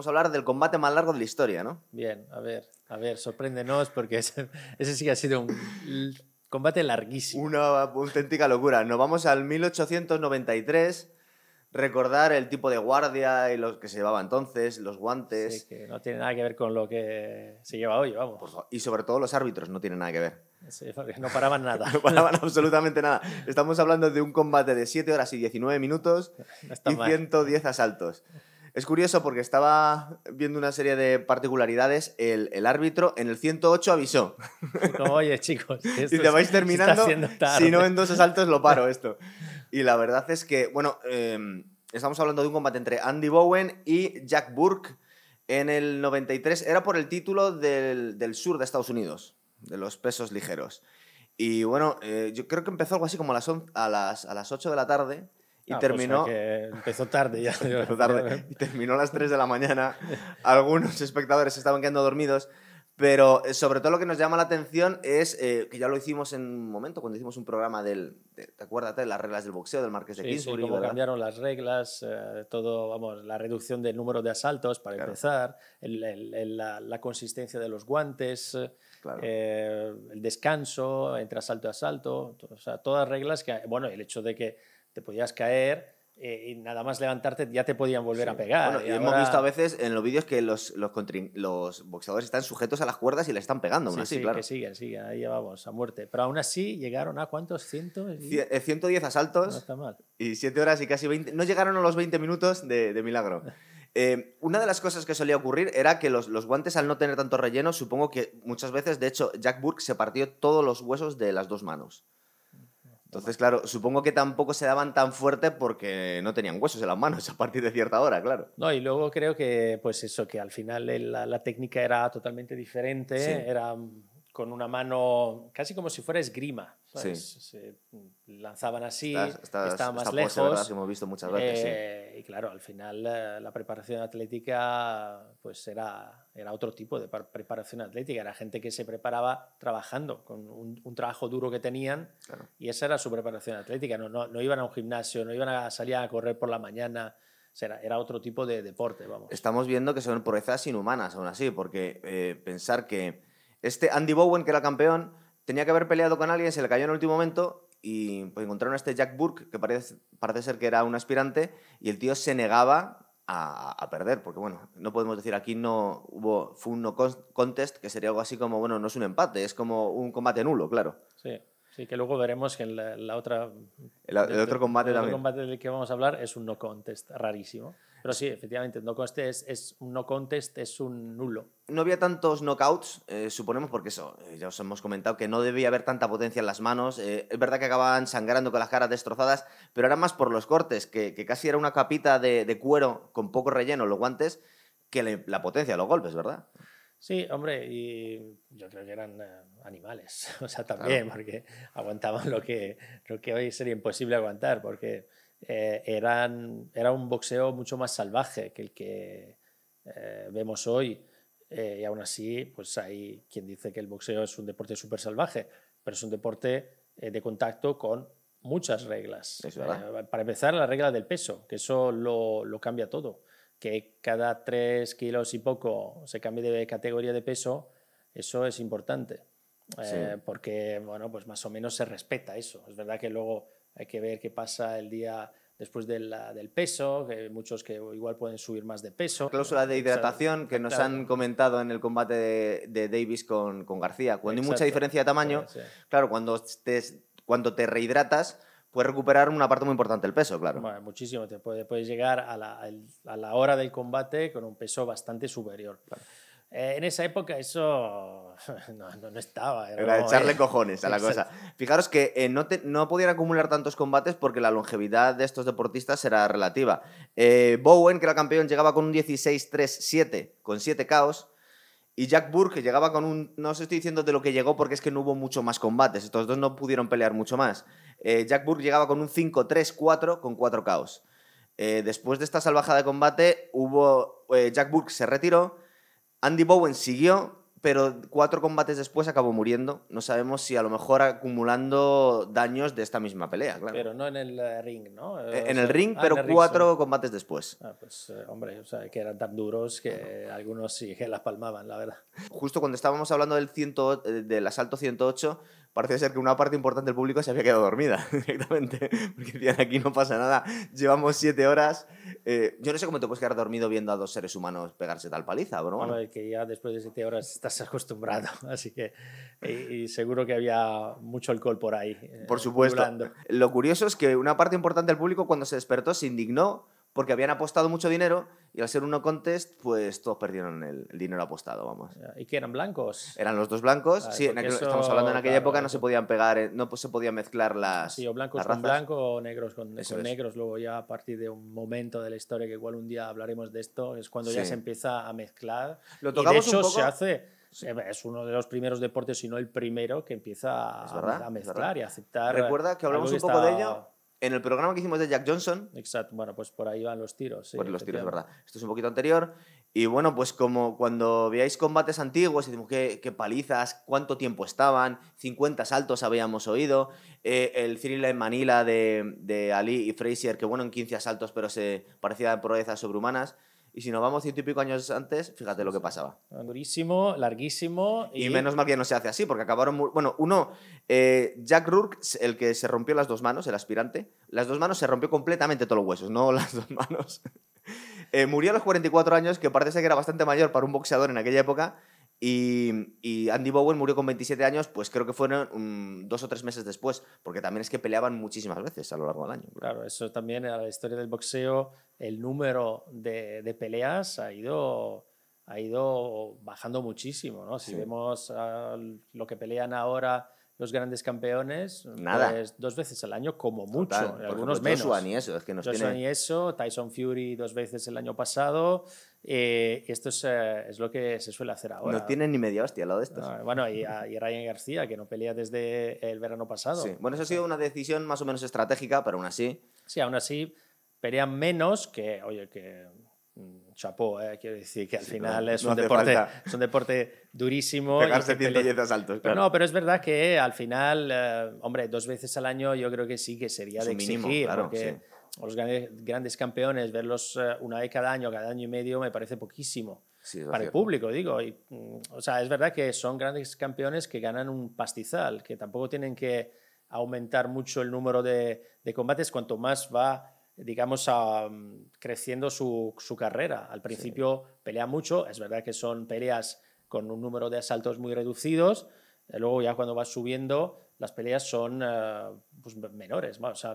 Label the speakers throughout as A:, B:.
A: vamos a hablar del combate más largo de la historia, ¿no?
B: Bien, a ver, a ver, sorpréndenos porque ese, ese sí que ha sido un combate larguísimo.
A: Una auténtica locura. Nos vamos al 1893. Recordar el tipo de guardia y los que se llevaba entonces, los guantes.
B: Sí, que no tiene nada que ver con lo que se lleva hoy, vamos.
A: Y sobre todo los árbitros no tienen nada que ver.
B: Sí, no paraban nada.
A: No paraban absolutamente nada. Estamos hablando de un combate de 7 horas y 19 minutos
B: No
A: y
B: mal.
A: 110 asaltos. Es curioso porque estaba viendo una serie de particularidades. El, el árbitro en el 108 avisó.
B: Como, oye, chicos,
A: Y te vais terminando.
B: haciendo tarde".
A: Si no, en dos asaltos lo paro esto. Y la verdad es que, bueno, eh, estamos hablando de un combate entre Andy Bowen y Jack Burke en el 93. Era por el título del, del sur de Estados Unidos, de los pesos ligeros. Y bueno, eh, yo creo que empezó algo así como a las, on- a las, a las 8 de la tarde y
B: Ah, pues,
A: terminó.
B: que empezó tarde ya.
A: Empezó tarde y terminó a las 3 de la mañana. Algunos espectadores estaban quedando dormidos. Pero eh, sobre todo lo que nos llama la atención es eh, que ya lo hicimos en un momento, cuando hicimos un programa del. de- ¿Te acuerdas de las reglas del boxeo del Marqués de
B: Sí, sí,
A: Kingsbury?
B: cómo
A: ¿verdad?
B: cambiaron las reglas, eh, todo, vamos, la reducción del número de asaltos para
A: Claro.
B: empezar, el- el- el- la, la consistencia de los guantes, eh,
A: Claro.
B: eh, el descanso entre asalto y asalto, to- o sea, todas reglas que, bueno, el hecho de que te podías caer eh, y nada más levantarte ya te podían volver a pegar.
A: Bueno, y
B: y
A: hemos
B: ahora-
A: visto a veces en los vídeos que los, los, los boxeadores están sujetos a las cuerdas y le están pegando, aún
B: Sí,
A: así,
B: sí,
A: claro.
B: que siguen, siguen, ahí vamos, a muerte. Pero aún así llegaron a cuántos, cientos, Y-
A: Cie- eh, 110
B: no
A: asaltos
B: está mal.
A: y 7 horas y casi 20. No llegaron a los 20 minutos de, de milagro. Eh, una de las cosas que solía ocurrir era que los, los guantes, al no tener tanto relleno, supongo que muchas veces, de hecho, Jack Burke se partió todos los huesos de las dos manos. Entonces, claro, supongo que tampoco se daban tan fuerte porque no tenían huesos en las manos a partir de cierta hora, claro.
B: No, y luego creo que, pues eso, que al final la, la técnica era totalmente diferente,
A: Sí.
B: era mm, con una mano casi como si fuera esgrima,
A: Sí.
B: ¿sabes? Se lanzaban así,
A: Esta- esta-
B: estaban más lejos.
A: pose, ¿verdad? que hemos visto muchas veces, sí.
B: eh, Y claro, al final eh, la preparación atlética pues era, era otro tipo de par- preparación atlética, era gente que se preparaba trabajando, con un, un trabajo duro que tenían
A: Claro.
B: y esa era su preparación atlética, no, no, no iban a un gimnasio, no iban a salir a correr por la mañana, o sea, era, era otro tipo de deporte, vamos.
A: Estamos viendo que son proezas inhumanas aún así, porque eh, pensar que este Andy Bowen, que era campeón, tenía que haber peleado con alguien, se le cayó en el último momento y pues, encontraron a este Jack Burke, que parece, parece ser que era un aspirante, y el tío se negaba a, a perder, porque bueno, no podemos decir aquí no hubo, fue un no con- contest, que sería algo así como, bueno, no es un empate, es como un combate nulo, claro.
B: Sí, sí, que luego veremos que en la, la otra...
A: El, otro combate
B: el otro
A: también.
B: combate del que vamos a hablar es un no contest, rarísimo. Pero sí, efectivamente, no contest es, es un no contest es un nulo.
A: no había tantos knockouts, eh, suponemos, porque eso, eh, ya os hemos comentado que no debía haber tanta potencia en las manos. eh, es verdad que acababan sangrando con las caras destrozadas, pero era más por los cortes, que, que casi era una capita de, de cuero con poco relleno los guantes, que le- la potencia de los golpes, ¿verdad?
B: Sí, hombre, y yo creo que eran eh, animales, o sea, también, porque aguantaban lo que, lo que hoy sería imposible aguantar, porque eh, eran, era un boxeo mucho más salvaje que el que eh, vemos hoy, eh, y aún así, pues hay quien dice que el boxeo es un deporte súper salvaje, pero es un deporte de contacto con muchas reglas. Para empezar, la regla del peso, que eso lo, lo cambia todo que cada tres kilos y poco se cambie de categoría de peso, eso es importante.
A: Sí.
B: porque, bueno, pues más o menos se respeta eso. Es verdad que luego hay que ver qué pasa el día después de la- del peso, que muchos que igual pueden subir más de peso.
A: Cláusula de hidratación que nos
B: claro.
A: han comentado en el combate de, de Davis con, con García. Cuando hay mucha
B: Exacto.
A: diferencia de tamaño,
B: Sí, sí.
A: claro, cuando te, cuando te rehidratas, puedes recuperar una parte muy importante del peso, claro.
B: Bueno, muchísimo. Te puede, puedes llegar a la, a la hora del combate con un peso bastante superior. Eh, en esa época eso no, no- no estaba.
A: Era echarle
B: eh.
A: cojones a la
B: Exacto.
A: cosa. Fijaros que eh, no, te- no podían acumular tantos combates porque la longevidad de estos deportistas era relativa. Eh, Bowen, que era campeón, llegaba con un 16-3-7, con 7 caos. Y Jack Burke llegaba con un. No os estoy diciendo de lo que llegó porque es que no hubo mucho más combates. Estos dos no pudieron pelear mucho más. Jack Burke llegaba con un 5-3-4 con 4 caos. Después de esta salvajada de combate, hubo. Jack Burke se retiró. Andy Bowen siguió, pero cuatro combates después acabó muriendo. No sabemos si a lo mejor acumulando daños de esta misma pelea, claro.
B: Pero no en el eh, ring, ¿no?
A: Eh, en el ring, ah, pero cuatro combates después.
B: Ah, pues eh, hombre, o sea, que eran tan duros que algunos sí que las palmaban, la verdad.
A: Justo cuando estábamos hablando del, ciento, del asalto 108, parece ser que una parte importante del público se había quedado dormida directamente. Porque decían, aquí no pasa nada, llevamos siete horas. Eh, yo no sé cómo te puedes quedar dormido viendo a dos seres humanos pegarse tal paliza, bro.
B: Bueno, es que ya después de siete horas estás acostumbrado, así que y, seguro que había mucho alcohol por ahí.
A: Eh, por supuesto. Lo curioso es que una parte importante del público cuando se despertó se indignó porque habían apostado mucho dinero y al ser uno contest, pues todos perdieron el, dinero apostado, vamos.
B: ¿Y que eran blancos?
A: Eran los dos blancos, sí, estamos hablando en aquella época, no se podían pegar, eh, no se podían mezclar las
B: Sí, o blancos con blanco o negros con, negros, luego ya a partir de un momento de la historia que igual un día hablaremos de esto, es cuando ya se empieza a mezclar. Lo tocamos y de hecho se hace... Es uno de los primeros deportes, si no el primero, que empieza a, mezclar y a aceptar.
A: Recuerda que hablamos un poco de ello en el programa que hicimos de Jack Johnson.
B: Exacto, bueno, pues por ahí van los tiros. Sí,
A: por los tiros, verdad. Esto es un poquito anterior. Y bueno, pues como cuando veáis combates antiguos y decimos qué, qué palizas, cuánto tiempo estaban, 50 saltos habíamos oído, eh, el Cyril en Manila de, de, Ali y Frazier, que bueno, en 15 asaltos, pero se parecía a proezas sobrehumanas. Y si nos vamos ciento y pico años antes, fíjate lo que pasaba.
B: Durísimo, larguísimo.
A: Y, menos mal que no se hace así, porque acabaron. Bueno, uno, eh, Jack Rourke, el que se rompió las dos manos, el aspirante, las dos manos se rompió completamente todos los huesos, no las dos manos. Eh, murió a los 44 años, que parece que era bastante mayor para un boxeador en aquella época, y, Andy Bowen murió con 27 años, pues creo que fueron dos o tres meses después, porque también es que peleaban muchísimas veces a lo largo del año.
B: Claro, eso también en la historia del boxeo, el número de, de peleas ha ido, ha ido bajando muchísimo. ¿no? Si vemos lo que pelean ahora los grandes campeones, Nada. Pues, dos veces al año como mucho, algunos menos.
A: Joshua ni eso, es que nos
B: Joshua ni eso, Tyson Fury dos veces el año pasado. Eh, esto es, eh, es, lo que se suele hacer ahora.
A: No tienen ni media hostia al lado de esto.
B: bueno, y, y, Ryan García, que no pelea desde el verano pasado.
A: Sí. Bueno, eso ha sido una decisión más o menos estratégica, pero aún así.
B: Sí, aún así pelean menos que, oye, que chapó, eh, quiero decir que al final es, un deporte, es, un deporte, durísimo.
A: Pegarse 110 asaltos,
B: Pero no, pero es verdad que al final, hombre, dos veces al año yo creo que sí que sería de exigir. Mínimo, claro, porque, los grandes campeones, verlos eh, una vez cada año, cada año y medio, me parece poquísimo. para el público, digo. Y, mm, o sea, es verdad que son grandes campeones que ganan un pastizal, que tampoco tienen que aumentar mucho el número de, combates cuanto más va, digamos, mm, creciendo su, carrera. Al principio pelea mucho, es verdad que son peleas con un número de asaltos muy reducidos, luego ya cuando vas subiendo las peleas son eh, pues, menores, más,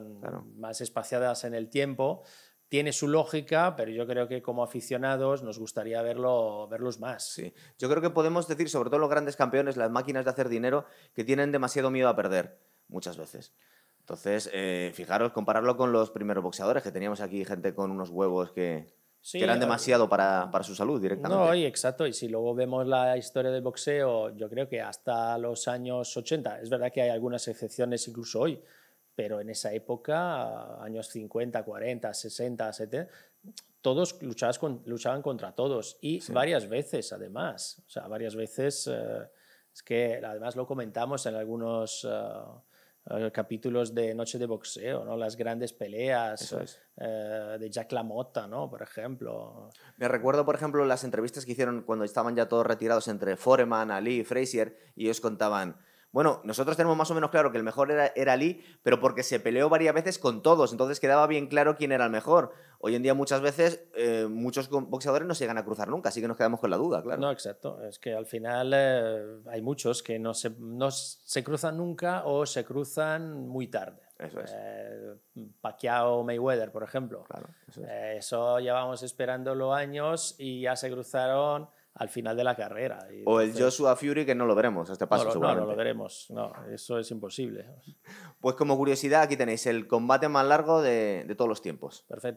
B: más espaciadas en el tiempo. Tiene su lógica, pero yo creo que como aficionados nos gustaría verlo, verlos más.
A: Sí. Yo creo que podemos decir, sobre todo los grandes campeones, las máquinas de hacer dinero, que tienen demasiado miedo a perder, muchas veces. Entonces, eh, fijaros, compararlo con los primeros boxeadores, que teníamos aquí gente con unos huevos que, que eran demasiado para, para, su salud directamente.
B: No, y exacto. Y si luego vemos la historia del boxeo, yo creo que hasta los años 80, es verdad que hay algunas excepciones incluso hoy, pero en esa época, años 50, 40, 60, 70, todos luchaban, luchaban contra todos y varias veces además. O sea, varias veces, eh, es que además lo comentamos en algunos... Eh, capítulos de Noche de Boxeo, ¿no? las grandes peleas eh, de Jack LaMotta, ¿no? por ejemplo.
A: Me recuerdo, por ejemplo, las entrevistas que hicieron cuando estaban ya todos retirados entre Foreman, Ali y Frazier, y ellos contaban bueno, nosotros tenemos más o menos claro que el mejor era, era Lee, pero porque se peleó varias veces con todos, entonces quedaba bien claro quién era el mejor. Hoy en día muchas veces eh, muchos boxeadores no se llegan a cruzar nunca, así que nos quedamos con la duda, claro.
B: No, exacto. Es que al final eh, hay muchos que no se, no se cruzan nunca o se cruzan muy tarde.
A: Eso es.
B: Eh, Pacquiao Mayweather, por ejemplo.
A: Claro, eso, es.
B: eso llevamos esperándolo años y ya se cruzaron al final de la carrera.
A: o el Joshua Fury, que no lo veremos este paso,
B: no,
A: seguramente.
B: No, no lo veremos. No, eso es imposible.
A: Pues como curiosidad, aquí tenéis el combate más largo de, de todos los tiempos.
B: Perfecto.